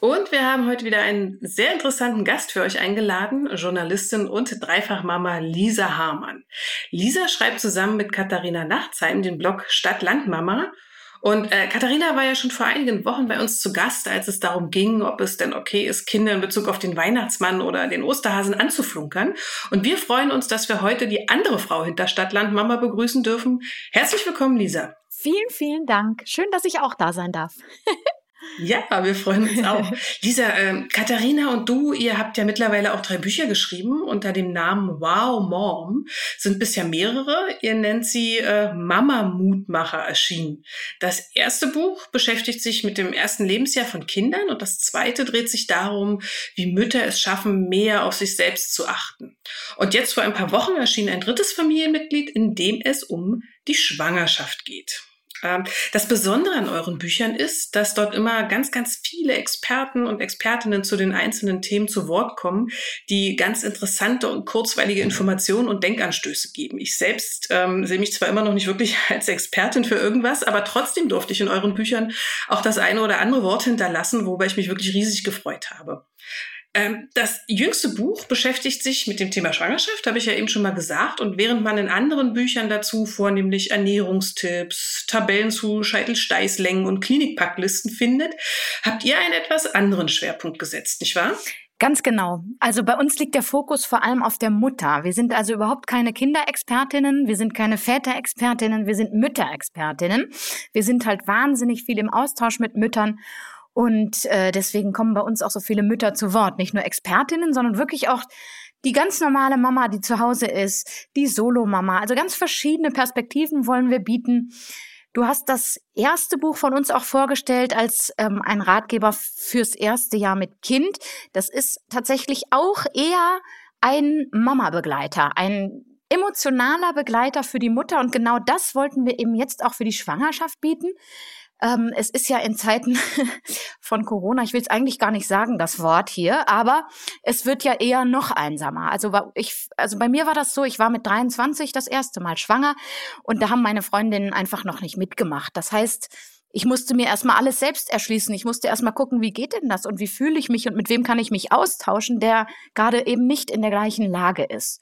Und wir haben heute wieder einen sehr interessanten Gast für euch eingeladen, Journalistin und Dreifachmama Lisa Hamann. Lisa schreibt zusammen mit Katharina Nachtsheim den Blog Stadt-Land-Mama und äh, Katharina war ja schon vor einigen Wochen bei uns zu Gast, als es darum ging, ob es denn okay ist, Kinder in Bezug auf den Weihnachtsmann oder den Osterhasen anzuflunkern. Und wir freuen uns, dass wir heute die andere Frau hinter Stadtland Mama begrüßen dürfen. Herzlich willkommen, Lisa. Vielen, vielen Dank. Schön, dass ich auch da sein darf. Ja, wir freuen uns auch. Lisa, äh, Katharina und du, ihr habt ja mittlerweile auch drei Bücher geschrieben unter dem Namen Wow Mom. Sind bisher mehrere. Ihr nennt sie äh, Mama Mutmacher erschienen. Das erste Buch beschäftigt sich mit dem ersten Lebensjahr von Kindern und das zweite dreht sich darum, wie Mütter es schaffen, mehr auf sich selbst zu achten. Und jetzt vor ein paar Wochen erschien ein drittes Familienmitglied, in dem es um die Schwangerschaft geht. Ähm, das Besondere an euren Büchern ist, dass dort immer ganz, ganz viele Experten und Expertinnen zu den einzelnen Themen zu Wort kommen, die ganz interessante und kurzweilige Informationen und Denkanstöße geben. Ich selbst ähm, sehe mich zwar immer noch nicht wirklich als Expertin für irgendwas, aber trotzdem durfte ich in euren Büchern auch das eine oder andere Wort hinterlassen, worüber ich mich wirklich riesig gefreut habe. Ähm, das jüngste Buch beschäftigt sich mit dem Thema Schwangerschaft, habe ich ja eben schon mal gesagt. Und während man in anderen Büchern dazu vornehmlich Ernährungstipps, Tabellen zu Scheitelsteißlängen und Klinikpacklisten findet, habt ihr einen etwas anderen Schwerpunkt gesetzt, nicht wahr? Ganz genau. Also bei uns liegt der Fokus vor allem auf der Mutter. Wir sind also überhaupt keine Kinderexpertinnen, wir sind keine Väterexpertinnen, wir sind Mütterexpertinnen. Wir sind halt wahnsinnig viel im Austausch mit Müttern und äh, deswegen kommen bei uns auch so viele Mütter zu Wort. Nicht nur Expertinnen, sondern wirklich auch die ganz normale Mama, die zu Hause ist, die Solo-Mama. Also ganz verschiedene Perspektiven wollen wir bieten. Du hast das erste Buch von uns auch vorgestellt als ähm, ein Ratgeber fürs erste Jahr mit Kind. Das ist tatsächlich auch eher ein Mama-Begleiter, ein emotionaler Begleiter für die Mutter. Und genau das wollten wir eben jetzt auch für die Schwangerschaft bieten. Ähm, es ist ja in Zeiten von Corona, ich will es eigentlich gar nicht sagen, das Wort hier, aber es wird ja eher noch einsamer. Also, ich, also bei mir war das so, ich war mit 23 das erste Mal schwanger und da haben meine Freundinnen einfach noch nicht mitgemacht. Das heißt, ich musste mir erstmal alles selbst erschließen. Ich musste erstmal gucken, wie geht denn das und wie fühle ich mich und mit wem kann ich mich austauschen, der gerade eben nicht in der gleichen Lage ist.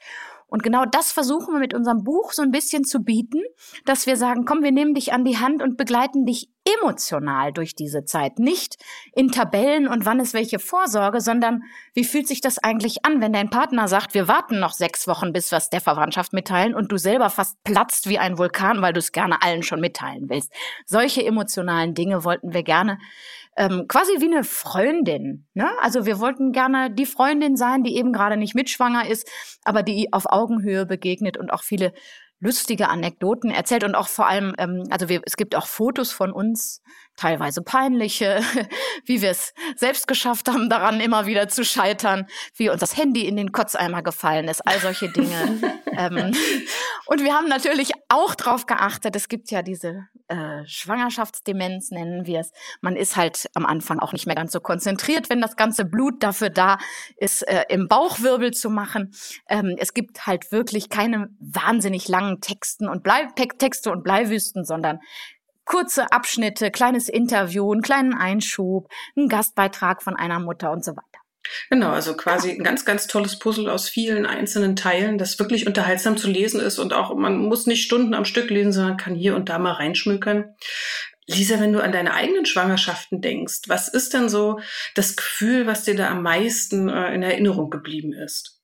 Und genau das versuchen wir mit unserem Buch so ein bisschen zu bieten, dass wir sagen, komm, wir nehmen dich an die Hand und begleiten dich emotional durch diese Zeit. Nicht in Tabellen und wann ist welche Vorsorge, sondern wie fühlt sich das eigentlich an, wenn dein Partner sagt, wir warten noch sechs Wochen, bis wir es der Verwandtschaft mitteilen und du selber fast platzt wie ein Vulkan, weil du es gerne allen schon mitteilen willst. Solche emotionalen Dinge wollten wir gerne ähm, quasi wie eine Freundin. Ne? Also wir wollten gerne die Freundin sein, die eben gerade nicht mitschwanger ist, aber die auf Augenhöhe begegnet und auch viele lustige Anekdoten erzählt und auch vor allem, ähm, also wir, es gibt auch Fotos von uns, teilweise peinliche, wie wir es selbst geschafft haben, daran immer wieder zu scheitern, wie uns das Handy in den Kotzeimer gefallen ist, all solche Dinge. ähm, und wir haben natürlich auch darauf geachtet, es gibt ja diese äh, Schwangerschaftsdemenz, nennen wir es. Man ist halt am Anfang auch nicht mehr ganz so konzentriert, wenn das ganze Blut dafür da ist, äh, im Bauchwirbel zu machen. Ähm, es gibt halt wirklich keine wahnsinnig langen Texten und Blei Texte und Bleiwüsten, sondern kurze Abschnitte, kleines Interview, einen kleinen Einschub, einen Gastbeitrag von einer Mutter und so weiter. Genau, also quasi ein ganz, ganz tolles Puzzle aus vielen einzelnen Teilen, das wirklich unterhaltsam zu lesen ist und auch man muss nicht Stunden am Stück lesen, sondern kann hier und da mal reinschmökern. Lisa, wenn du an deine eigenen Schwangerschaften denkst, was ist denn so das Gefühl, was dir da am meisten äh, in Erinnerung geblieben ist?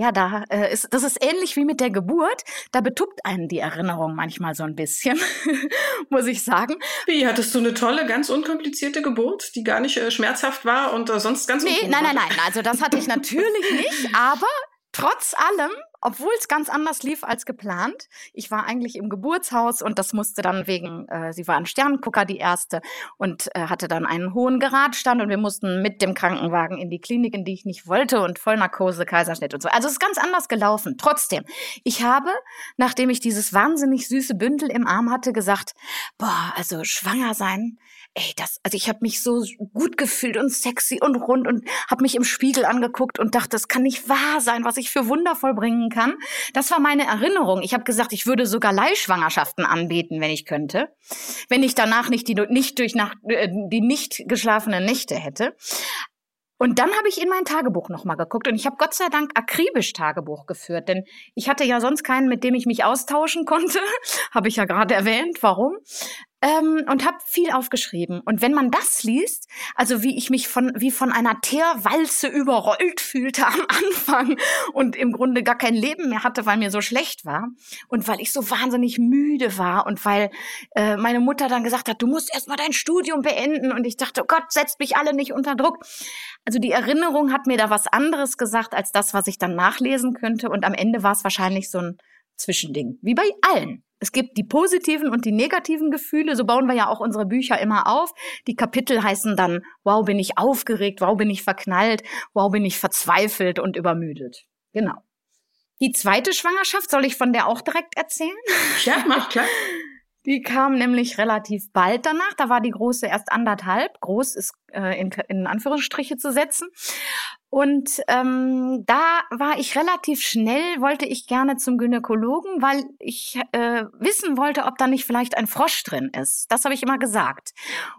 Ja, da äh, ist das ist ähnlich wie mit der Geburt. Da betuppt einen die Erinnerung manchmal so ein bisschen, muss ich sagen. Wie hattest du eine tolle, ganz unkomplizierte Geburt, die gar nicht äh, schmerzhaft war und äh, sonst ganz Nee, nein, nein, nein, also das hatte ich natürlich nicht, aber trotz allem obwohl es ganz anders lief als geplant. Ich war eigentlich im Geburtshaus und das musste dann wegen, äh, sie war ein Sterngucker, die erste, und äh, hatte dann einen hohen Geradstand und wir mussten mit dem Krankenwagen in die Klinik, in die ich nicht wollte und Vollnarkose, Kaiserschnitt und so. Also es ist ganz anders gelaufen. Trotzdem, ich habe, nachdem ich dieses wahnsinnig süße Bündel im Arm hatte, gesagt, boah, also schwanger sein, ey, das, also ich habe mich so gut gefühlt und sexy und rund und habe mich im Spiegel angeguckt und dachte, das kann nicht wahr sein, was ich für wundervoll bringen kann. Das war meine Erinnerung. Ich habe gesagt, ich würde sogar Leihschwangerschaften anbieten, wenn ich könnte, wenn ich danach nicht die nicht durch nach, äh, die nicht geschlafenen Nächte hätte. Und dann habe ich in mein Tagebuch nochmal geguckt und ich habe Gott sei Dank akribisch Tagebuch geführt, denn ich hatte ja sonst keinen, mit dem ich mich austauschen konnte, habe ich ja gerade erwähnt, warum ähm, und habe viel aufgeschrieben. Und wenn man das liest, also wie ich mich von wie von einer Teerwalze überrollt fühlte am Anfang und im Grunde gar kein Leben mehr hatte, weil mir so schlecht war und weil ich so wahnsinnig müde war und weil äh, meine Mutter dann gesagt hat, du musst erst mal dein Studium beenden und ich dachte, oh Gott, setzt mich alle nicht unter Druck. Also die Erinnerung hat mir da was anderes gesagt als das, was ich dann nachlesen könnte und am Ende war es wahrscheinlich so ein Zwischending, wie bei allen. Es gibt die positiven und die negativen Gefühle. So bauen wir ja auch unsere Bücher immer auf. Die Kapitel heißen dann, wow, bin ich aufgeregt, wow, bin ich verknallt, wow, bin ich verzweifelt und übermüdet. Genau. Die zweite Schwangerschaft, soll ich von der auch direkt erzählen? Ja, mach klar. Die kam nämlich relativ bald danach. Da war die große erst anderthalb. Groß ist äh, in, in Anführungsstriche zu setzen. Und ähm, da war ich relativ schnell, wollte ich gerne zum Gynäkologen, weil ich äh, wissen wollte, ob da nicht vielleicht ein Frosch drin ist. Das habe ich immer gesagt.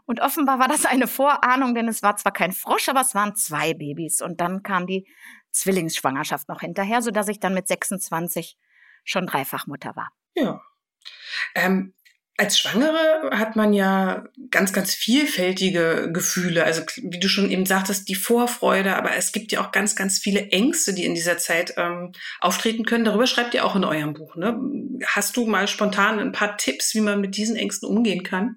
Und offenbar war das eine Vorahnung, denn es war zwar kein Frosch, aber es waren zwei Babys. Und dann kam die Zwillingsschwangerschaft noch hinterher, so dass ich dann mit 26 schon Dreifachmutter war. Ja. Ähm, als Schwangere hat man ja ganz, ganz vielfältige Gefühle. Also wie du schon eben sagtest, die Vorfreude, aber es gibt ja auch ganz, ganz viele Ängste, die in dieser Zeit ähm, auftreten können. Darüber schreibt ihr auch in eurem Buch. Ne? Hast du mal spontan ein paar Tipps, wie man mit diesen Ängsten umgehen kann?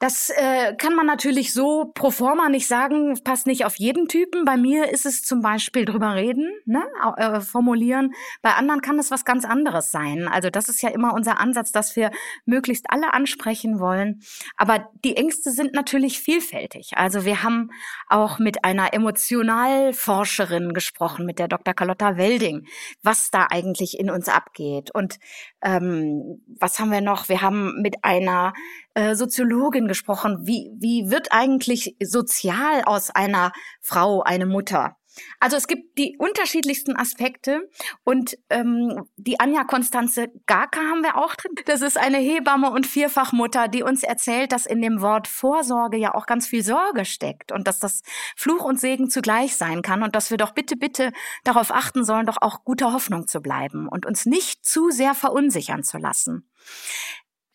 Das äh, kann man natürlich so pro forma nicht sagen, passt nicht auf jeden Typen. Bei mir ist es zum Beispiel drüber reden, ne? äh, formulieren. Bei anderen kann es was ganz anderes sein. Also das ist ja immer unser Ansatz, dass wir möglichst alle ansprechen wollen. Aber die Ängste sind natürlich vielfältig. Also wir haben auch mit einer Emotionalforscherin gesprochen, mit der Dr. Carlotta Welding, was da eigentlich in uns abgeht. Und ähm, was haben wir noch? Wir haben mit einer äh, Soziologin gesprochen. Wie, wie wird eigentlich sozial aus einer Frau eine Mutter? Also es gibt die unterschiedlichsten Aspekte und ähm, die Anja Konstanze Garka haben wir auch drin. Das ist eine Hebamme und Vierfachmutter, die uns erzählt, dass in dem Wort Vorsorge ja auch ganz viel Sorge steckt und dass das Fluch und Segen zugleich sein kann und dass wir doch bitte, bitte darauf achten sollen, doch auch guter Hoffnung zu bleiben und uns nicht zu sehr verunsichern zu lassen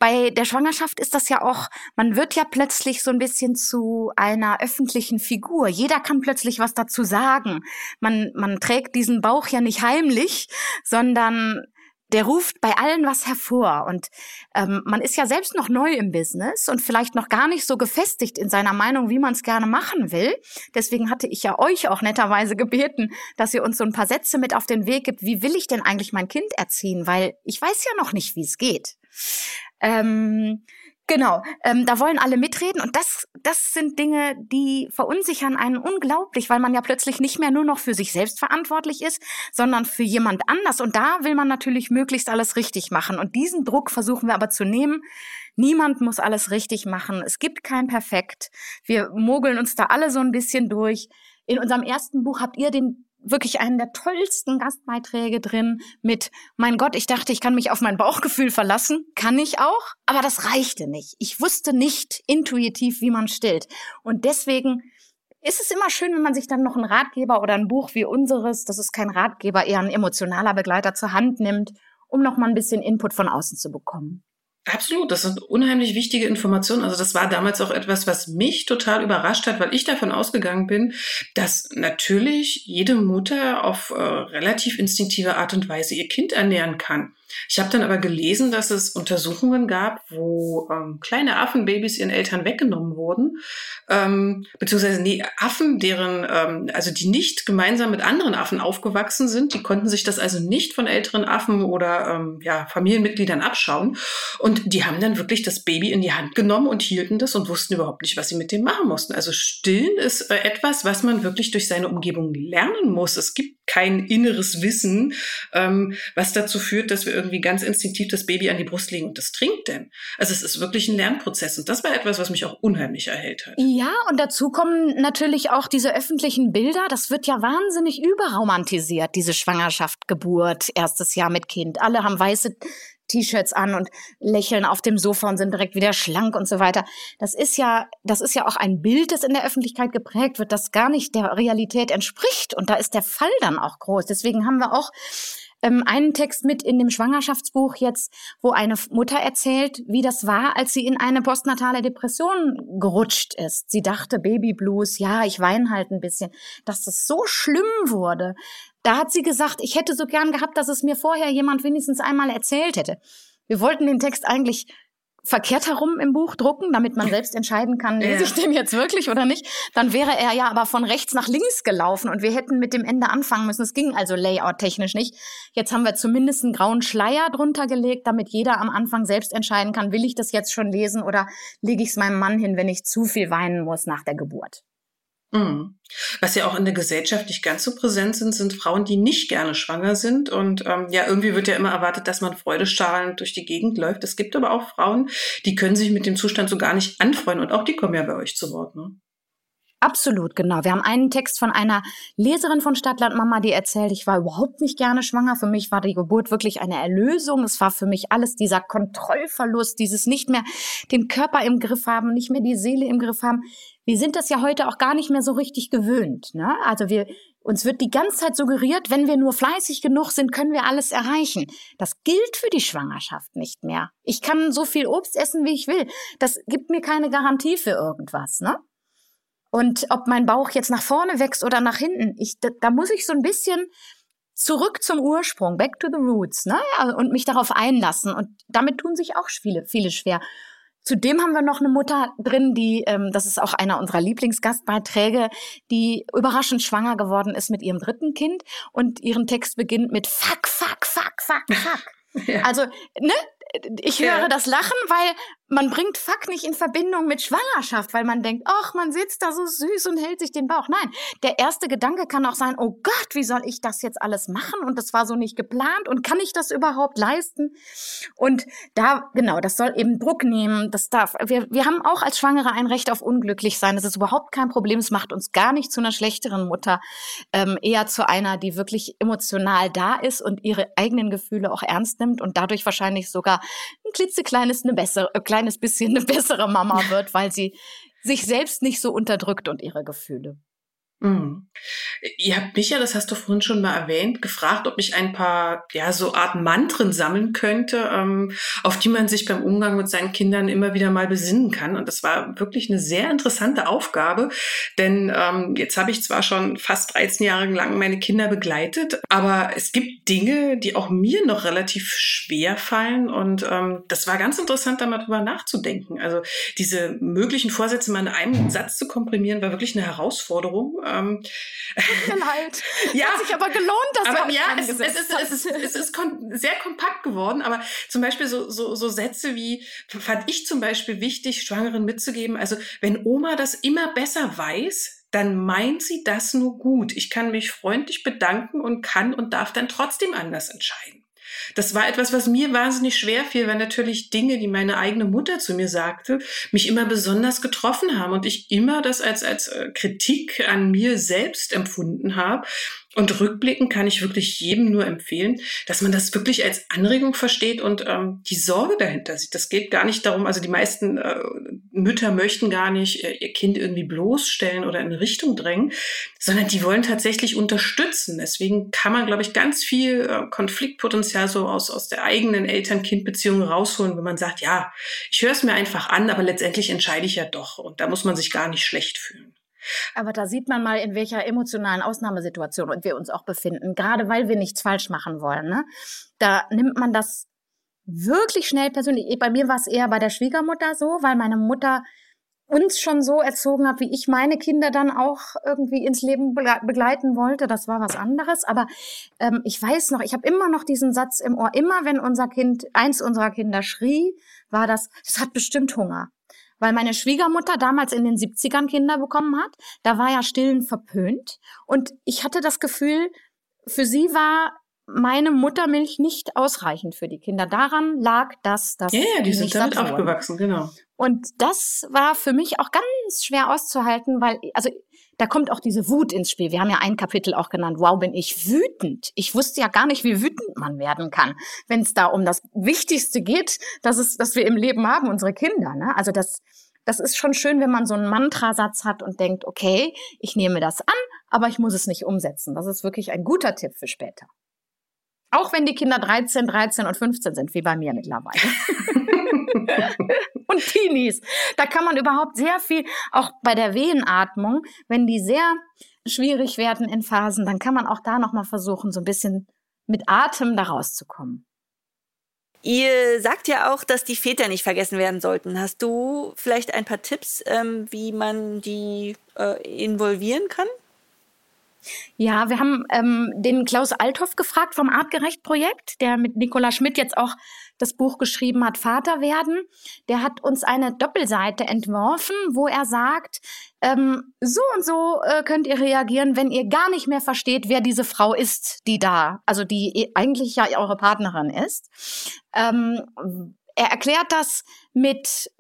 bei der Schwangerschaft ist das ja auch, man wird ja plötzlich so ein bisschen zu einer öffentlichen Figur. Jeder kann plötzlich was dazu sagen. Man, man trägt diesen Bauch ja nicht heimlich, sondern der ruft bei allen was hervor. Und ähm, man ist ja selbst noch neu im Business und vielleicht noch gar nicht so gefestigt in seiner Meinung, wie man es gerne machen will. Deswegen hatte ich ja euch auch netterweise gebeten, dass ihr uns so ein paar Sätze mit auf den Weg gibt. Wie will ich denn eigentlich mein Kind erziehen? Weil ich weiß ja noch nicht, wie es geht. Ähm, Genau, ähm, da wollen alle mitreden und das, das sind Dinge, die verunsichern einen unglaublich, weil man ja plötzlich nicht mehr nur noch für sich selbst verantwortlich ist, sondern für jemand anders. Und da will man natürlich möglichst alles richtig machen. Und diesen Druck versuchen wir aber zu nehmen. Niemand muss alles richtig machen. Es gibt kein Perfekt. Wir mogeln uns da alle so ein bisschen durch. In unserem ersten Buch habt ihr den wirklich einen der tollsten Gastbeiträge drin mit, mein Gott, ich dachte, ich kann mich auf mein Bauchgefühl verlassen. Kann ich auch, aber das reichte nicht. Ich wusste nicht intuitiv, wie man stillt. Und deswegen ist es immer schön, wenn man sich dann noch einen Ratgeber oder ein Buch wie unseres, das ist kein Ratgeber, eher ein emotionaler Begleiter zur Hand nimmt, um noch mal ein bisschen Input von außen zu bekommen. Absolut, das sind unheimlich wichtige Informationen. Also das war damals auch etwas, was mich total überrascht hat, weil ich davon ausgegangen bin, dass natürlich jede Mutter auf äh, relativ instinktive Art und Weise ihr Kind ernähren kann. Ich habe dann aber gelesen, dass es Untersuchungen gab, wo ähm, kleine Affenbabys ihren Eltern weggenommen wurden, ähm, beziehungsweise nee, Affen, deren, ähm, also die nicht gemeinsam mit anderen Affen aufgewachsen sind, die konnten sich das also nicht von älteren Affen oder ähm, ja, Familienmitgliedern abschauen. Und die haben dann wirklich das Baby in die Hand genommen und hielten das und wussten überhaupt nicht, was sie mit dem machen mussten. Also stillen ist äh, etwas, was man wirklich durch seine Umgebung lernen muss. Es gibt kein inneres Wissen, ähm, was dazu führt, dass wir irgendwie ganz instinktiv das Baby an die Brust legen und das trinkt denn. Also es ist wirklich ein Lernprozess und das war etwas, was mich auch unheimlich erhält hat. Ja, und dazu kommen natürlich auch diese öffentlichen Bilder. Das wird ja wahnsinnig überromantisiert, diese Schwangerschaft, Geburt, erstes Jahr mit Kind. Alle haben weiße T-Shirts an und lächeln auf dem Sofa und sind direkt wieder schlank und so weiter. Das ist ja, das ist ja auch ein Bild, das in der Öffentlichkeit geprägt wird, das gar nicht der Realität entspricht. Und da ist der Fall dann auch groß. Deswegen haben wir auch ähm, einen Text mit in dem Schwangerschaftsbuch jetzt, wo eine Mutter erzählt, wie das war, als sie in eine postnatale Depression gerutscht ist. Sie dachte Baby Blues, ja, ich weine halt ein bisschen, dass das so schlimm wurde, da hat sie gesagt, ich hätte so gern gehabt, dass es mir vorher jemand wenigstens einmal erzählt hätte. Wir wollten den Text eigentlich verkehrt herum im Buch drucken, damit man selbst entscheiden kann, lese ich den jetzt wirklich oder nicht. Dann wäre er ja aber von rechts nach links gelaufen und wir hätten mit dem Ende anfangen müssen. Es ging also layout-technisch nicht. Jetzt haben wir zumindest einen grauen Schleier drunter gelegt, damit jeder am Anfang selbst entscheiden kann, will ich das jetzt schon lesen oder lege ich es meinem Mann hin, wenn ich zu viel weinen muss nach der Geburt. Mhm. Was ja auch in der Gesellschaft nicht ganz so präsent sind, sind Frauen, die nicht gerne schwanger sind. Und ähm, ja, irgendwie wird ja immer erwartet, dass man freudestrahlend durch die Gegend läuft. Es gibt aber auch Frauen, die können sich mit dem Zustand so gar nicht anfreuen. Und auch die kommen ja bei euch zu Wort. Ne? Absolut, genau. Wir haben einen Text von einer Leserin von Stadtland Mama, die erzählt, ich war überhaupt nicht gerne schwanger. Für mich war die Geburt wirklich eine Erlösung. Es war für mich alles dieser Kontrollverlust, dieses nicht mehr den Körper im Griff haben, nicht mehr die Seele im Griff haben wir sind das ja heute auch gar nicht mehr so richtig gewöhnt. Ne? Also wir, uns wird die ganze Zeit suggeriert, wenn wir nur fleißig genug sind, können wir alles erreichen. Das gilt für die Schwangerschaft nicht mehr. Ich kann so viel Obst essen, wie ich will. Das gibt mir keine Garantie für irgendwas. Ne? Und ob mein Bauch jetzt nach vorne wächst oder nach hinten, ich, da, da muss ich so ein bisschen zurück zum Ursprung, back to the roots, ne? Und mich darauf einlassen. Und damit tun sich auch viele, viele schwer. Zudem haben wir noch eine Mutter drin, die, ähm, das ist auch einer unserer Lieblingsgastbeiträge, die überraschend schwanger geworden ist mit ihrem dritten Kind und ihren Text beginnt mit Fuck, fuck, fuck, fuck, fuck. Ja. Also, ne? Ich höre ja. das Lachen, weil man bringt Fuck nicht in Verbindung mit Schwangerschaft, weil man denkt, ach, man sitzt da so süß und hält sich den Bauch. Nein, der erste Gedanke kann auch sein, oh Gott, wie soll ich das jetzt alles machen? Und das war so nicht geplant und kann ich das überhaupt leisten? Und da, genau, das soll eben Druck nehmen. Das darf, wir, wir haben auch als Schwangere ein Recht auf unglücklich sein. Das ist überhaupt kein Problem. Es macht uns gar nicht zu einer schlechteren Mutter, ähm, eher zu einer, die wirklich emotional da ist und ihre eigenen Gefühle auch ernst nimmt und dadurch wahrscheinlich sogar klitzekleines, eine bessere, äh, kleines bisschen eine bessere Mama wird, weil sie sich selbst nicht so unterdrückt und ihre Gefühle. Mhm. Ihr habt mich ja, das hast du vorhin schon mal erwähnt, gefragt, ob ich ein paar, ja, so Art Mantren sammeln könnte, ähm, auf die man sich beim Umgang mit seinen Kindern immer wieder mal besinnen kann. Und das war wirklich eine sehr interessante Aufgabe, denn ähm, jetzt habe ich zwar schon fast 13 Jahre lang meine Kinder begleitet, aber es gibt Dinge, die auch mir noch relativ schwer fallen. Und ähm, das war ganz interessant, da mal drüber nachzudenken. Also diese möglichen Vorsätze mal in einem Satz zu komprimieren, war wirklich eine Herausforderung. Ähm, halt. ja, hat sich aber gelohnt, dass aber, ja, es, es, ist, es ist, es ist kom sehr kompakt geworden, aber zum Beispiel so, so, so Sätze wie, fand ich zum Beispiel wichtig, Schwangeren mitzugeben, also wenn Oma das immer besser weiß, dann meint sie das nur gut. Ich kann mich freundlich bedanken und kann und darf dann trotzdem anders entscheiden. Das war etwas, was mir wahnsinnig schwer fiel, weil natürlich Dinge, die meine eigene Mutter zu mir sagte, mich immer besonders getroffen haben und ich immer das als, als äh, Kritik an mir selbst empfunden habe. Und rückblickend kann ich wirklich jedem nur empfehlen, dass man das wirklich als Anregung versteht und ähm, die Sorge dahinter sieht. Das geht gar nicht darum, also die meisten äh, Mütter möchten gar nicht äh, ihr Kind irgendwie bloßstellen oder in eine Richtung drängen, sondern die wollen tatsächlich unterstützen. Deswegen kann man, glaube ich, ganz viel äh, Konfliktpotenzial so aus, aus der eigenen Eltern-Kind-Beziehung rausholen, wenn man sagt, ja, ich höre es mir einfach an, aber letztendlich entscheide ich ja doch. Und da muss man sich gar nicht schlecht fühlen. Aber da sieht man mal, in welcher emotionalen Ausnahmesituation wir uns auch befinden, gerade weil wir nichts falsch machen wollen. Ne? Da nimmt man das wirklich schnell persönlich. Bei mir war es eher bei der Schwiegermutter so, weil meine Mutter uns schon so erzogen hat, wie ich meine Kinder dann auch irgendwie ins Leben begleiten wollte. Das war was anderes. Aber ähm, ich weiß noch, ich habe immer noch diesen Satz im Ohr. Immer wenn unser Kind, eins unserer Kinder schrie, war das, das hat bestimmt Hunger weil meine Schwiegermutter damals in den 70ern Kinder bekommen hat. Da war ja Stillen verpönt. Und ich hatte das Gefühl, für sie war meine Muttermilch nicht ausreichend für die Kinder. Daran lag das, dass ja, ja, die sind damit aufgewachsen, genau. Und das war für mich auch ganz schwer auszuhalten, weil also da kommt auch diese Wut ins Spiel. Wir haben ja ein Kapitel auch genannt, wow, bin ich wütend. Ich wusste ja gar nicht, wie wütend man werden kann, wenn es da um das Wichtigste geht, dass es, dass wir im Leben haben, unsere Kinder. Ne? Also das, das ist schon schön, wenn man so einen Mantrasatz hat und denkt, okay, ich nehme das an, aber ich muss es nicht umsetzen. Das ist wirklich ein guter Tipp für später. Auch wenn die Kinder 13, 13 und 15 sind, wie bei mir mittlerweile. und Teenies. Da kann man überhaupt sehr viel, auch bei der Wehenatmung, wenn die sehr schwierig werden in Phasen, dann kann man auch da nochmal versuchen, so ein bisschen mit Atem da rauszukommen. Ihr sagt ja auch, dass die Väter nicht vergessen werden sollten. Hast du vielleicht ein paar Tipps, ähm, wie man die äh, involvieren kann? Ja, wir haben ähm, den Klaus Althoff gefragt vom Artgerecht-Projekt, der mit Nicola Schmidt jetzt auch das Buch geschrieben hat, Vater werden. Der hat uns eine Doppelseite entworfen, wo er sagt, ähm, so und so äh, könnt ihr reagieren, wenn ihr gar nicht mehr versteht, wer diese Frau ist, die da, also die eigentlich ja eure Partnerin ist. Ähm, er erklärt das mit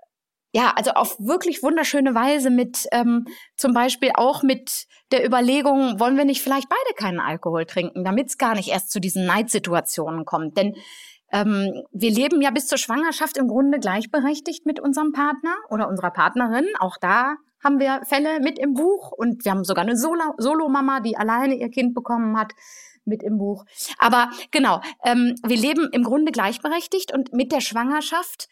ja, also auf wirklich wunderschöne Weise mit ähm, zum Beispiel auch mit der Überlegung, wollen wir nicht vielleicht beide keinen Alkohol trinken, damit es gar nicht erst zu diesen Neidsituationen kommt. Denn ähm, wir leben ja bis zur Schwangerschaft im Grunde gleichberechtigt mit unserem Partner oder unserer Partnerin. Auch da haben wir Fälle mit im Buch und wir haben sogar eine Solo-Mama, die alleine ihr Kind bekommen hat mit im Buch. Aber genau, ähm, wir leben im Grunde gleichberechtigt und mit der Schwangerschaft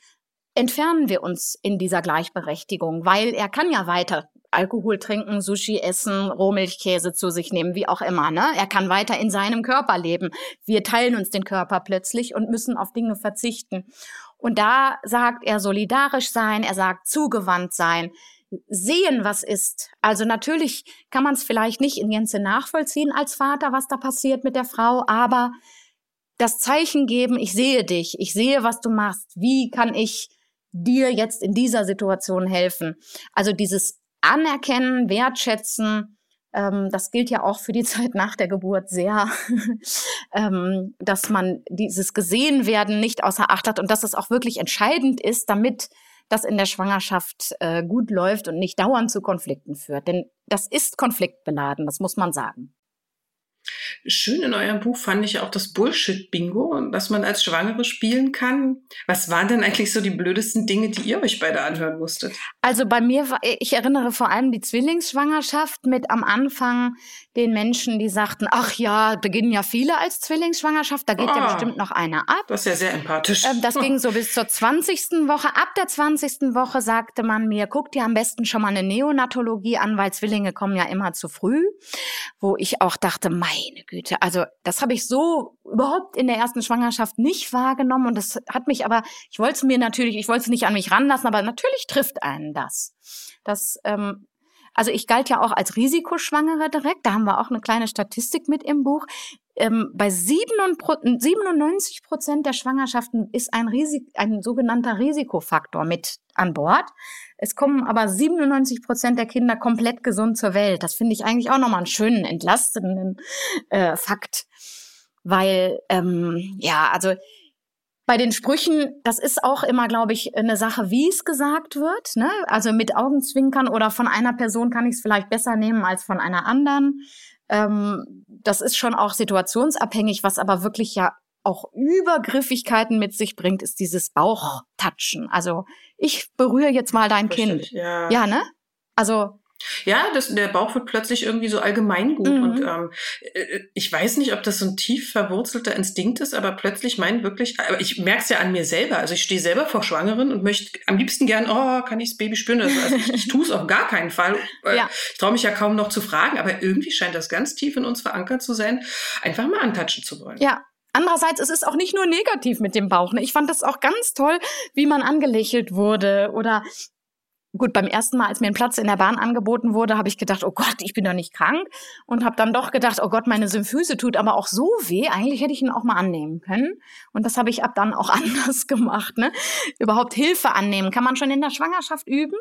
entfernen wir uns in dieser Gleichberechtigung, weil er kann ja weiter Alkohol trinken, Sushi essen, Rohmilchkäse zu sich nehmen, wie auch immer. Ne? Er kann weiter in seinem Körper leben. Wir teilen uns den Körper plötzlich und müssen auf Dinge verzichten. Und da sagt er solidarisch sein, er sagt zugewandt sein, sehen, was ist. Also natürlich kann man es vielleicht nicht in Gänze nachvollziehen als Vater, was da passiert mit der Frau, aber das Zeichen geben, ich sehe dich, ich sehe, was du machst, wie kann ich dir jetzt in dieser Situation helfen. Also dieses Anerkennen, Wertschätzen, ähm, das gilt ja auch für die Zeit nach der Geburt sehr, ähm, dass man dieses Gesehenwerden nicht außer Acht hat und dass es auch wirklich entscheidend ist, damit das in der Schwangerschaft äh, gut läuft und nicht dauernd zu Konflikten führt. Denn das ist konfliktbeladen, das muss man sagen. Schön in eurem Buch fand ich auch das Bullshit-Bingo, dass man als Schwangere spielen kann. Was waren denn eigentlich so die blödesten Dinge, die ihr euch beide anhören musstet? Also bei mir, ich erinnere vor allem die Zwillingsschwangerschaft mit am Anfang den Menschen, die sagten, ach ja, beginnen ja viele als Zwillingsschwangerschaft, da geht oh, ja ah, bestimmt noch einer ab. Das ist ja sehr empathisch. Ähm, das ging so bis zur 20. Woche. Ab der 20. Woche sagte man mir, guck dir am besten schon mal eine Neonatologie an, weil Zwillinge kommen ja immer zu früh. Wo ich auch dachte, meine Güte, also das habe ich so überhaupt in der ersten Schwangerschaft nicht wahrgenommen und das hat mich aber, ich wollte es mir natürlich, ich wollte es nicht an mich ranlassen, aber natürlich trifft einen das. Das ähm, also ich galt ja auch als Risikoschwangere direkt. Da haben wir auch eine kleine Statistik mit im Buch. Ähm, bei 97 Prozent der Schwangerschaften ist ein, Risik ein sogenannter Risikofaktor mit an Bord. Es kommen aber 97 Prozent der Kinder komplett gesund zur Welt. Das finde ich eigentlich auch nochmal einen schönen, entlastenden äh, Fakt. Weil, ähm, ja, also bei den Sprüchen, das ist auch immer, glaube ich, eine Sache, wie es gesagt wird. Ne? Also mit Augenzwinkern oder von einer Person kann ich es vielleicht besser nehmen als von einer anderen. Ähm, das ist schon auch situationsabhängig, was aber wirklich ja auch Übergriffigkeiten mit sich bringt, ist dieses Bauchtatschen. Also ich berühre jetzt mal dein Kind. Ja. Ja, ne? Also Ja, das, der Bauch wird plötzlich irgendwie so allgemeingut. Mhm. Und ähm, äh, ich weiß nicht, ob das so ein tief verwurzelter Instinkt ist, aber plötzlich meint wirklich, aber ich merke es ja an mir selber. Also ich stehe selber vor Schwangeren und möchte am liebsten gern, oh, kann ich das Baby spüren? Also, also ich, ich tue es auf gar keinen Fall. Äh, Ja. Ich traue mich ja kaum noch zu fragen, aber irgendwie scheint das ganz tief in uns verankert zu sein, einfach mal antatschen zu wollen. Ja. Andererseits, es ist auch nicht nur negativ mit dem Bauch. Ne? Ich fand das auch ganz toll, wie man angelächelt wurde oder Gut, beim ersten Mal, als mir ein Platz in der Bahn angeboten wurde, habe ich gedacht, oh Gott, ich bin doch nicht krank. Und habe dann doch gedacht, oh Gott, meine Symphyse tut aber auch so weh. Eigentlich hätte ich ihn auch mal annehmen können. Und das habe ich ab dann auch anders gemacht. Ne? Überhaupt Hilfe annehmen kann man schon in der Schwangerschaft üben.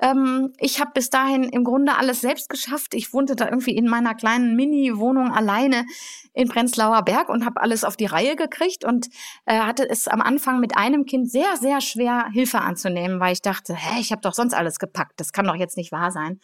Ähm, ich habe bis dahin im Grunde alles selbst geschafft. Ich wohnte da irgendwie in meiner kleinen Mini-Wohnung alleine in Prenzlauer Berg und habe alles auf die Reihe gekriegt und äh, hatte es am Anfang mit einem Kind sehr, sehr schwer, Hilfe anzunehmen, weil ich dachte, hä, ich habe doch sonst alles gepackt. Das kann doch jetzt nicht wahr sein.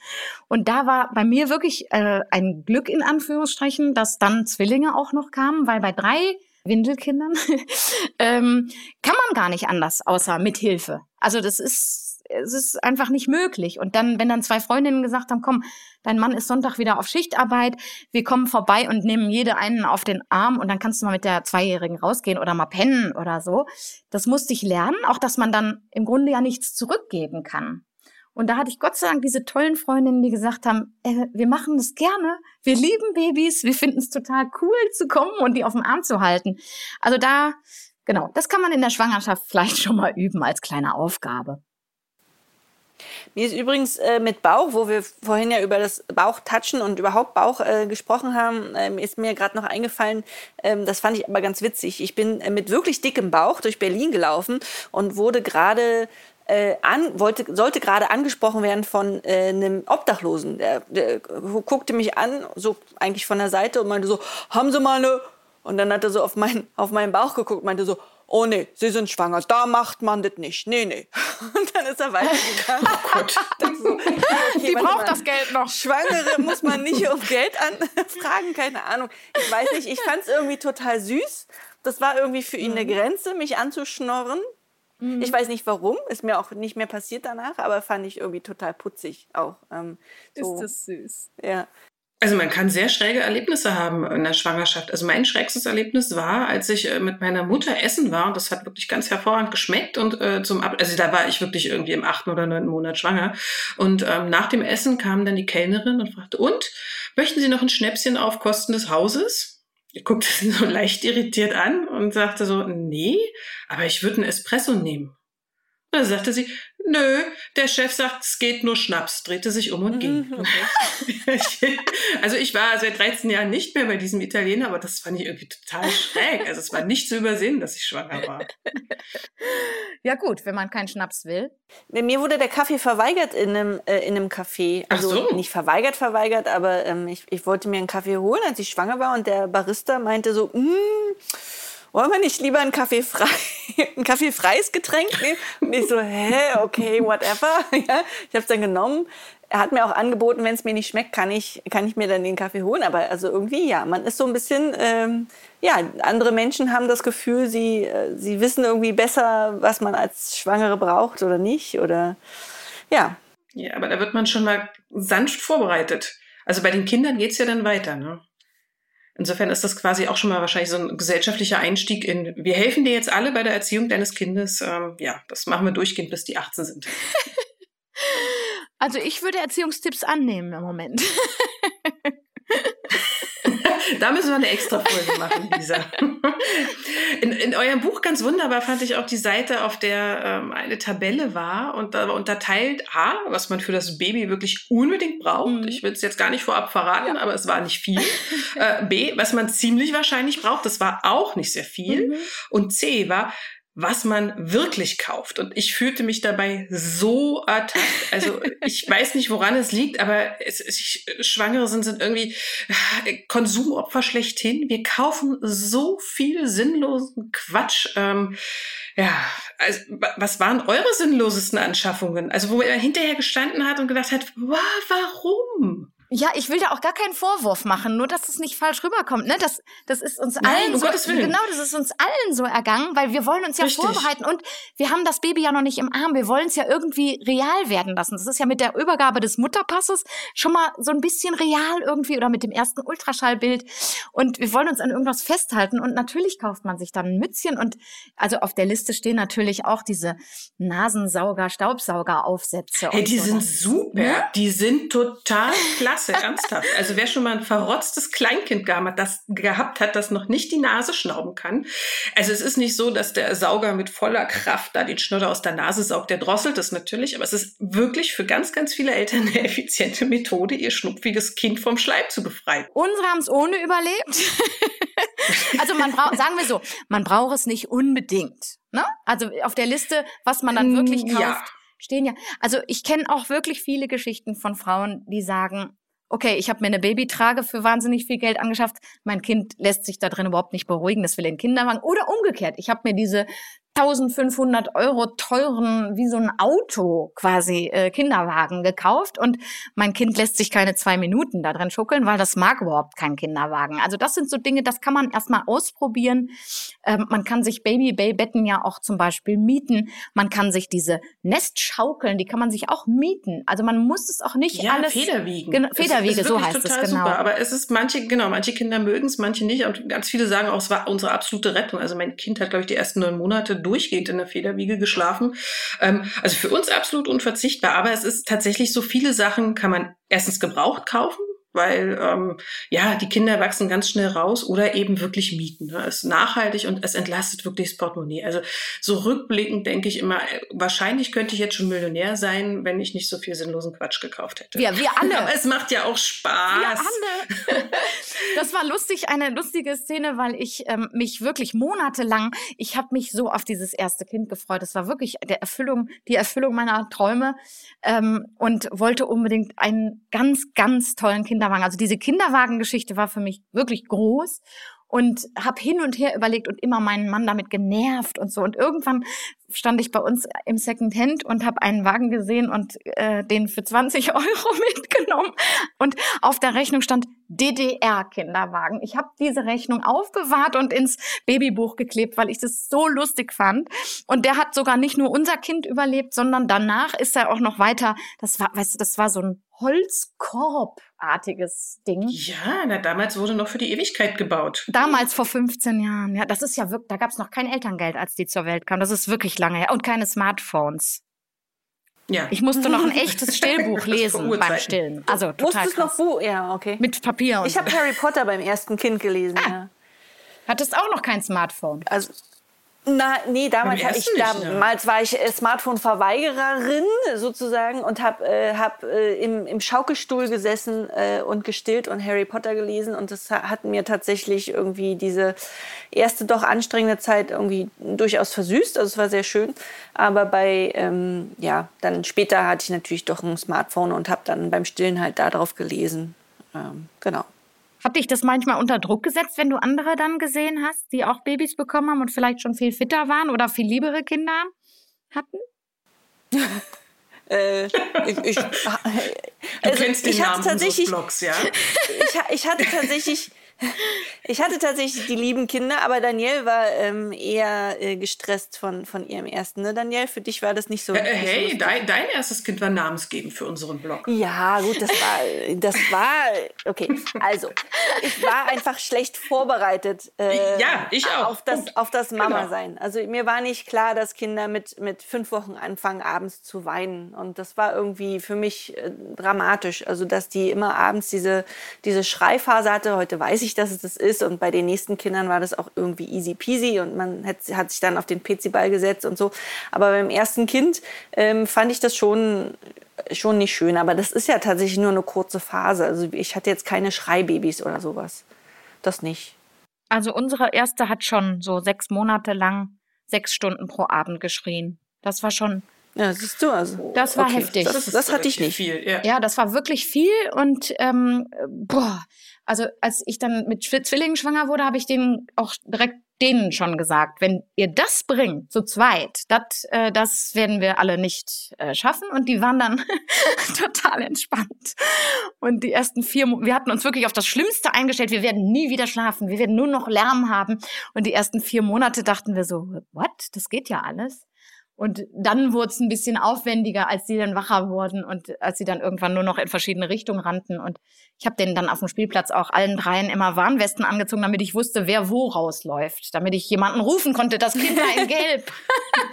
Und da war bei mir wirklich äh, ein Glück in Anführungsstrichen, dass dann Zwillinge auch noch kamen, weil bei drei Windelkindern ähm, kann man gar nicht anders, außer mit Hilfe. Also das ist es ist einfach nicht möglich. Und dann, wenn dann zwei Freundinnen gesagt haben, komm, dein Mann ist Sonntag wieder auf Schichtarbeit, wir kommen vorbei und nehmen jede einen auf den Arm und dann kannst du mal mit der Zweijährigen rausgehen oder mal pennen oder so. Das musste ich lernen, auch dass man dann im Grunde ja nichts zurückgeben kann. Und da hatte ich Gott sei Dank diese tollen Freundinnen, die gesagt haben, äh, wir machen das gerne, wir lieben Babys, wir finden es total cool zu kommen und die auf dem Arm zu halten. Also da, genau, das kann man in der Schwangerschaft vielleicht schon mal üben als kleine Aufgabe. Mir ist übrigens äh, mit Bauch, wo wir vorhin ja über das Bauchtatschen und überhaupt Bauch äh, gesprochen haben, ähm, ist mir gerade noch eingefallen, ähm, das fand ich aber ganz witzig. Ich bin äh, mit wirklich dickem Bauch durch Berlin gelaufen und wurde gerade äh, an, wollte, sollte gerade angesprochen werden von äh, einem Obdachlosen. Der, der guckte mich an, so eigentlich von der Seite und meinte so, haben Sie mal eine... Und dann hat er so auf, mein, auf meinen Bauch geguckt und meinte so, oh nee, Sie sind schwanger, da macht man das nicht. Nee, nee. Und dann ist er weitergegangen. Oh Gott. So, okay, Die braucht das Geld noch. Schwangere muss man nicht um Geld anfragen, keine Ahnung. Ich weiß nicht, ich fand es irgendwie total süß. Das war irgendwie für ihn eine Grenze, mich anzuschnorren. Ich weiß nicht warum, ist mir auch nicht mehr passiert danach, aber fand ich irgendwie total putzig auch. Ähm, so. süß. Ja. Also man kann sehr schräge Erlebnisse haben in der Schwangerschaft. Also mein schrägstes Erlebnis war, als ich äh, mit meiner Mutter essen war und das hat wirklich ganz hervorragend geschmeckt und äh, zum Ab also da war ich wirklich irgendwie im achten oder neunten Monat schwanger und ähm, nach dem Essen kam dann die Kellnerin und fragte und möchten Sie noch ein Schnäpschen auf Kosten des Hauses? Ich guckte sie so leicht irritiert an und sagte so nee, aber ich würde einen Espresso nehmen. Und dann sagte sie, nö, der Chef sagt, es geht nur Schnaps, drehte sich um und ging. Mhm, okay. also ich war seit 13 Jahren nicht mehr bei diesem Italiener, aber das fand ich irgendwie total schräg. Also es war nicht zu übersehen, dass ich schwanger war. Ja gut, wenn man keinen Schnaps will. Mir wurde der Kaffee verweigert in einem, äh, in einem Café. Ach Also so. nicht verweigert, verweigert, aber ähm, ich, ich wollte mir einen Kaffee holen, als ich schwanger war und der Barista meinte so, "Mm, wollen wir nicht lieber ein Kaffee frei, ein kaffeefreies Getränk nehmen? Und ich so, hä, okay, whatever. Ja, ich habe es dann genommen. Er hat mir auch angeboten, wenn es mir nicht schmeckt, kann ich, kann ich mir dann den Kaffee holen. Aber also irgendwie, ja, man ist so ein bisschen, ähm, ja, andere Menschen haben das Gefühl, sie, äh, sie wissen irgendwie besser, was man als Schwangere braucht oder nicht. Oder ja, Ja, aber da wird man schon mal sanft vorbereitet. Also bei den Kindern geht's ja dann weiter, ne? Insofern ist das quasi auch schon mal wahrscheinlich so ein gesellschaftlicher Einstieg in, wir helfen dir jetzt alle bei der Erziehung deines Kindes. Ähm, ja, das machen wir durchgehend, bis die 18 sind. Also ich würde Erziehungstipps annehmen im Moment. Da müssen wir eine extra Folge machen, Lisa. In, in eurem Buch ganz wunderbar fand ich auch die Seite, auf der ähm, eine Tabelle war und da war unterteilt A, was man für das Baby wirklich unbedingt braucht. Mhm. Ich will es jetzt gar nicht vorab verraten, aber es war nicht viel. äh, B, was man ziemlich wahrscheinlich braucht, das war auch nicht sehr viel. Mhm. Und C war, was man wirklich kauft. Und ich fühlte mich dabei so ertappt. Also ich weiß nicht, woran es liegt, aber es, es, ich, Schwangere sind, sind irgendwie äh, Konsumopfer schlechthin. Wir kaufen so viel sinnlosen Quatsch. Ähm, ja, also, wa- was waren eure sinnlosesten Anschaffungen? Also wo er hinterher gestanden hat und gedacht hat, wow, warum? Ja, ich will da auch gar keinen Vorwurf machen, nur dass es nicht falsch rüberkommt. Ne? Das, das ist uns Nein, allen um so, Gottes Willen. genau, das ist uns allen so ergangen, weil wir wollen uns ja Richtig. vorbereiten und wir haben das Baby ja noch nicht im Arm. Wir wollen es ja irgendwie real werden lassen. Das ist ja mit der Übergabe des Mutterpasses schon mal so ein bisschen real irgendwie oder mit dem ersten Ultraschallbild. Und wir wollen uns an irgendwas festhalten. Und natürlich kauft man sich dann ein Mützchen. Und also auf der Liste stehen natürlich auch diese Nasensauger, Staubsaugeraufsätze. Hey, die so. sind super. Ne? Die sind total klasse, ernsthaft. Also wer schon mal ein verrotztes Kleinkind gehabt hat, das, noch nicht die Nase schnauben kann. Also es ist nicht so, dass der Sauger mit voller Kraft da den Schnodder aus der Nase saugt. Der drosselt es natürlich, aber es ist wirklich für ganz, ganz viele Eltern eine effiziente Methode, ihr schnupfiges Kind vom Schleim zu befreien. Unsere haben es ohne überlebt. also man braucht, sagen wir so, man braucht es nicht unbedingt. Ne? Also auf der Liste, was man dann wirklich Mm, kauft, ja. stehen ja. Also ich kenne auch wirklich viele Geschichten von Frauen, die sagen, okay, ich habe mir eine Babytrage für wahnsinnig viel Geld angeschafft. Mein Kind lässt sich da drin überhaupt nicht beruhigen, das will den Kinderwagen. Oder umgekehrt, ich habe mir diese 1500 Euro teuren, wie so ein Auto quasi, äh, Kinderwagen gekauft und mein Kind lässt sich keine zwei Minuten da drin schuckeln, weil das mag überhaupt kein Kinderwagen. Also das sind so Dinge, das kann man erstmal ausprobieren. Ähm, man kann sich Baby-Bay-Betten ja auch zum Beispiel mieten. Man kann sich diese Nestschaukeln, die kann man sich auch mieten. Also man muss es auch nicht Ja, alles... Federwiegen. Genau, Es ist Federwiege, so heißt es, total genau. Super. Aber es ist manche, genau, manche Kinder mögen es, manche nicht. Und ganz viele sagen auch, es war unsere absolute Rettung. Also mein Kind hat, glaube ich, die ersten neun Monate durchgehend in der Federwiege geschlafen. Ähm, also für uns absolut unverzichtbar. Aber es ist tatsächlich so viele Sachen kann man erstens gebraucht kaufen. Weil ähm, ja, die Kinder wachsen ganz schnell raus oder eben wirklich mieten. Ne? Es ist nachhaltig und es entlastet wirklich das Portemonnaie. Also so rückblickend denke ich immer, äh, wahrscheinlich könnte ich jetzt schon Millionär sein, wenn ich nicht so viel sinnlosen Quatsch gekauft hätte. Wir, wir alle. Aber es macht ja auch Spaß. Ja, Anne. Das war lustig, eine lustige Szene, weil ich ähm, mich wirklich monatelang, ich habe mich so auf dieses erste Kind gefreut. Das war wirklich der Erfüllung, die Erfüllung meiner Träume ähm, und wollte unbedingt einen ganz, ganz tollen Kinderwagen. Also diese Kinderwagengeschichte war für mich wirklich groß und habe hin und her überlegt und immer meinen Mann damit genervt und so. Und irgendwann stand ich bei uns im Second Hand und habe einen Wagen gesehen und äh, den für 20 Euro mitgenommen. Und auf der Rechnung stand DDR-Kinderwagen. Ich habe diese Rechnung aufbewahrt und ins Babybuch geklebt, weil ich das so lustig fand. Und der hat sogar nicht nur unser Kind überlebt, sondern danach ist er auch noch weiter. Das war, weißt du, das war so ein Holzkorb-artiges Ding. Ja, na, damals wurde noch für die Ewigkeit gebaut. Damals vor 15 Jahren, ja, das ist ja wirklich, da gab es noch kein Elterngeld, als die zur Welt kam. Das ist wirklich lange her. Und keine Smartphones. Ja. Ich musste noch ein echtes Stillbuch lesen beim Stillen. Also total Musstest noch krass. Buch? Ja, okay. Mit Papier und Ich habe. Harry Potter beim ersten Kind gelesen. Ja. Hattest auch noch kein Smartphone. Also, na, nee, damals, hab ich, nicht, damals war ich äh, Smartphone-Verweigererin sozusagen und habe äh, hab, äh, im, im Schaukelstuhl gesessen äh, und gestillt und Harry Potter gelesen. Und das ha- hat mir tatsächlich irgendwie diese erste doch anstrengende Zeit irgendwie durchaus versüßt. Also es war sehr schön. Aber bei, ähm, ja, dann später hatte ich natürlich doch ein Smartphone und habe dann beim Stillen halt darauf gelesen. Ähm, genau. Hat dich das manchmal unter Druck gesetzt, wenn du andere dann gesehen hast, die auch Babys bekommen haben und vielleicht schon viel fitter waren oder viel liebere Kinder hatten? Äh, ich, ich, Du also kennst den ich hatte Namen Blogs, ja? ich, ich hatte tatsächlich, ich hatte tatsächlich die lieben Kinder, aber Danielle war ähm, eher äh, gestresst von, von ihrem ersten. Ne? Danielle, für dich war das nicht so. Äh, so hey, lustig. dein, dein erstes Kind war namensgebend für unseren Blog. Ja, gut, das war, das war, okay. Also, ich war einfach schlecht vorbereitet. Äh, Ja, ich auch. Auf das, Punkt. auf das Genau. Mama-Sein. Also, mir war nicht klar, dass Kinder mit, mit fünf Wochen anfangen, abends zu weinen. Und das war irgendwie für mich äh, dramatisch. Also, dass die immer abends diese, diese Schreiphase hatte. Heute weiß ich, dass es das ist. Und bei den nächsten Kindern war das auch irgendwie easy peasy. Und man hat, hat sich dann auf den PC-Ball gesetzt und so. Aber beim ersten Kind ähm, fand ich das schon schon nicht schön, aber das ist ja tatsächlich nur eine kurze Phase. Also ich hatte jetzt keine Schreibabys oder sowas. Das nicht. Also unsere erste hat schon so sechs Monate lang sechs Stunden pro Abend geschrien. Das war schon, Ja, siehst du also. das war Okay, heftig. Das, das hatte ich nicht. Viel, ja. Ja, das war wirklich viel und ähm, boah, also als ich dann mit Zwi- Zwillingen schwanger wurde, habe ich den auch direkt denen schon gesagt, wenn ihr das bringt, zu zweit, dat, äh, das werden wir alle nicht äh, schaffen. Und die waren dann total entspannt. Und die ersten vier, wir hatten uns wirklich auf das Schlimmste eingestellt. Wir werden nie wieder schlafen. Wir werden nur noch Lärm haben. Und die ersten vier Monate dachten wir so, what? Das geht ja alles. Und dann wurde es ein bisschen aufwendiger, als sie dann wacher wurden und als sie dann irgendwann nur noch in verschiedene Richtungen rannten. Und ich habe denen dann auf dem Spielplatz auch allen dreien immer Warnwesten angezogen, damit ich wusste, wer wo rausläuft. Damit ich jemanden rufen konnte, das Kind da in Gelb.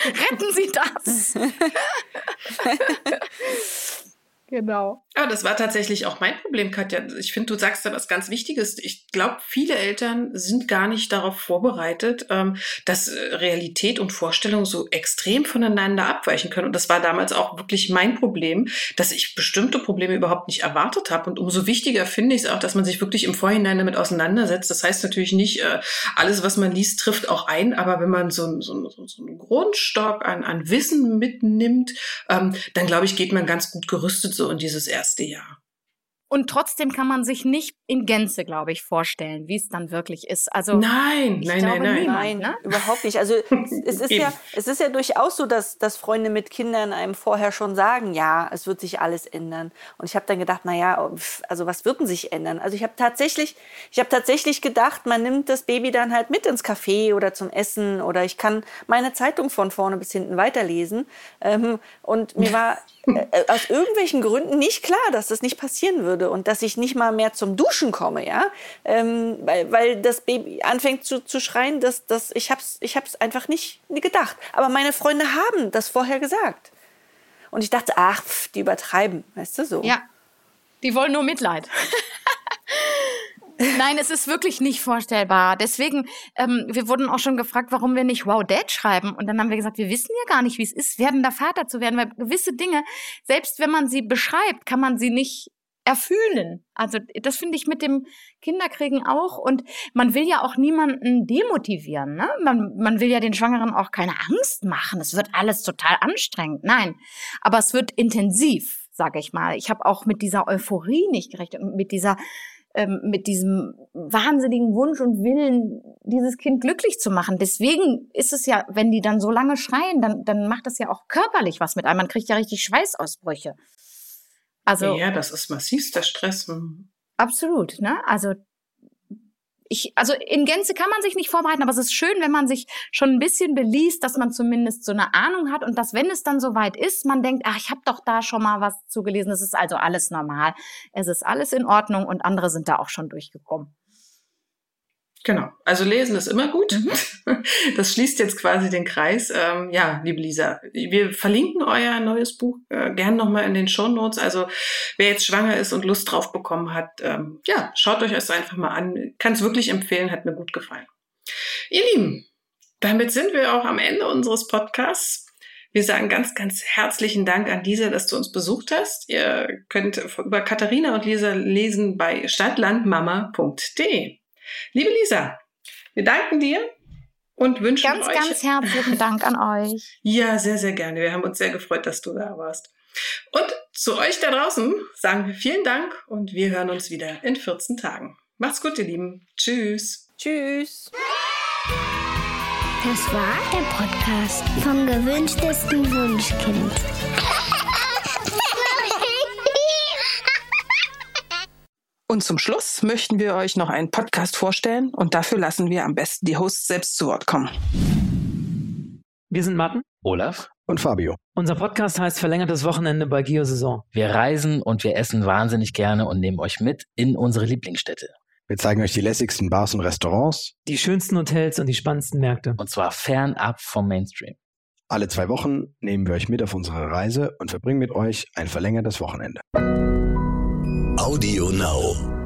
Retten Sie das! Genau. Aber das war tatsächlich auch mein Problem, Katja. Ich finde, du sagst da was ganz Wichtiges. Ich glaube, viele Eltern sind gar nicht darauf vorbereitet, ähm, dass äh, Realität und Vorstellung so extrem voneinander abweichen können. Und das war damals auch wirklich mein Problem, dass ich bestimmte Probleme überhaupt nicht erwartet habe. Und umso wichtiger finde ich es auch, dass man sich wirklich im Vorhinein damit auseinandersetzt. Das heißt natürlich nicht, äh, alles, was man liest, trifft auch ein. Aber wenn man so, so, so, so einen Grundstock an, an Wissen mitnimmt, ähm, dann glaube ich, geht man ganz gut gerüstet so in dieses erste Jahr. Und trotzdem kann man sich nicht in Gänze, glaube ich, vorstellen, wie es dann wirklich ist. Also nein, nein, nein, nein, nein, ne? überhaupt nicht. Also es ist ja, es ist ja durchaus so, dass, dass Freunde mit Kindern einem vorher schon sagen, ja, es wird sich alles ändern. Und ich habe dann gedacht, na ja, also was wird denn sich ändern? Also ich habe tatsächlich, ich habe tatsächlich gedacht, man nimmt das Baby dann halt mit ins Café oder zum Essen oder ich kann meine Zeitung von vorne bis hinten weiterlesen. Ähm, und mir war äh, äh, aus irgendwelchen Gründen nicht klar, dass das nicht passieren würde und dass ich nicht mal mehr zum Duschen komme, ja, ähm, weil, weil das Baby anfängt zu, zu schreien, dass, dass ich hab's, ich hab's einfach nicht gedacht. Aber meine Freunde haben das vorher gesagt. Und ich dachte, ach, pf, die übertreiben, weißt du so. Ja, die wollen nur Mitleid. Nein, es ist wirklich nicht vorstellbar. Deswegen, ähm, wir wurden auch schon gefragt, warum wir nicht Wow Dad schreiben. Und dann haben wir gesagt, wir wissen ja gar nicht, wie es ist, werdender Vater zu werden, weil gewisse Dinge, selbst wenn man sie beschreibt, kann man sie nicht erfühlen. Also das finde ich mit dem Kinderkriegen auch. Und man will ja auch niemanden demotivieren. Ne? Man, man will ja den Schwangeren auch keine Angst machen. Es wird alles total anstrengend. Nein, aber es wird intensiv, sage ich mal. Ich habe auch mit dieser Euphorie nicht gerechnet und mit dieser ähm, mit diesem wahnsinnigen Wunsch und Willen, dieses Kind glücklich zu machen. Deswegen ist es ja, wenn die dann so lange schreien, dann, dann macht das ja auch körperlich was mit einem. Man kriegt ja richtig Schweißausbrüche. Also, ja, das ist massivster Stress. Absolut, ne? Also ich, also in Gänze kann man sich nicht vorbereiten, aber es ist schön, wenn man sich schon ein bisschen beliest, dass man zumindest so eine Ahnung hat und dass, wenn es dann soweit ist, man denkt, ach, ich habe doch da schon mal was zugelesen. Es ist also alles normal. Es ist alles in Ordnung und andere sind da auch schon durchgekommen. Genau. Also lesen ist immer gut. Mhm. Das schließt jetzt quasi den Kreis. Ähm, ja, liebe Lisa, wir verlinken euer neues Buch äh, gern nochmal in den Show Notes. Also wer jetzt schwanger ist und Lust drauf bekommen hat, ähm, ja, schaut euch das einfach mal an. Kann es wirklich empfehlen, hat mir gut gefallen. Ihr Lieben, damit sind wir auch am Ende unseres Podcasts. Wir sagen ganz, ganz herzlichen Dank an Lisa, dass du uns besucht hast. Ihr könnt über Katharina und Lisa lesen bei stadtlandmama.de. Liebe Lisa, wir danken dir und wünschen ganz, euch. Ganz, ganz herzlichen Dank an euch. Ja, sehr, sehr gerne. Wir haben uns sehr gefreut, dass du da warst. Und zu euch da draußen sagen wir vielen Dank und wir hören uns wieder in 14 Tagen. Macht's gut, ihr Lieben. Tschüss. Tschüss. Das war der Podcast vom gewünschtesten Wunschkind. Und zum Schluss möchten wir euch noch einen Podcast vorstellen und dafür lassen wir am besten die Hosts selbst zu Wort kommen. Wir sind Martin, Olaf und Fabio. Unser Podcast heißt Verlängertes Wochenende bei Geosaison. Wir reisen und wir essen wahnsinnig gerne und nehmen euch mit in unsere Lieblingsstädte. Wir zeigen euch die lässigsten Bars und Restaurants, die schönsten Hotels und die spannendsten Märkte. Und zwar fernab vom Mainstream. Alle zwei Wochen nehmen wir euch mit auf unsere Reise und verbringen mit euch ein verlängertes Wochenende. Audio Now.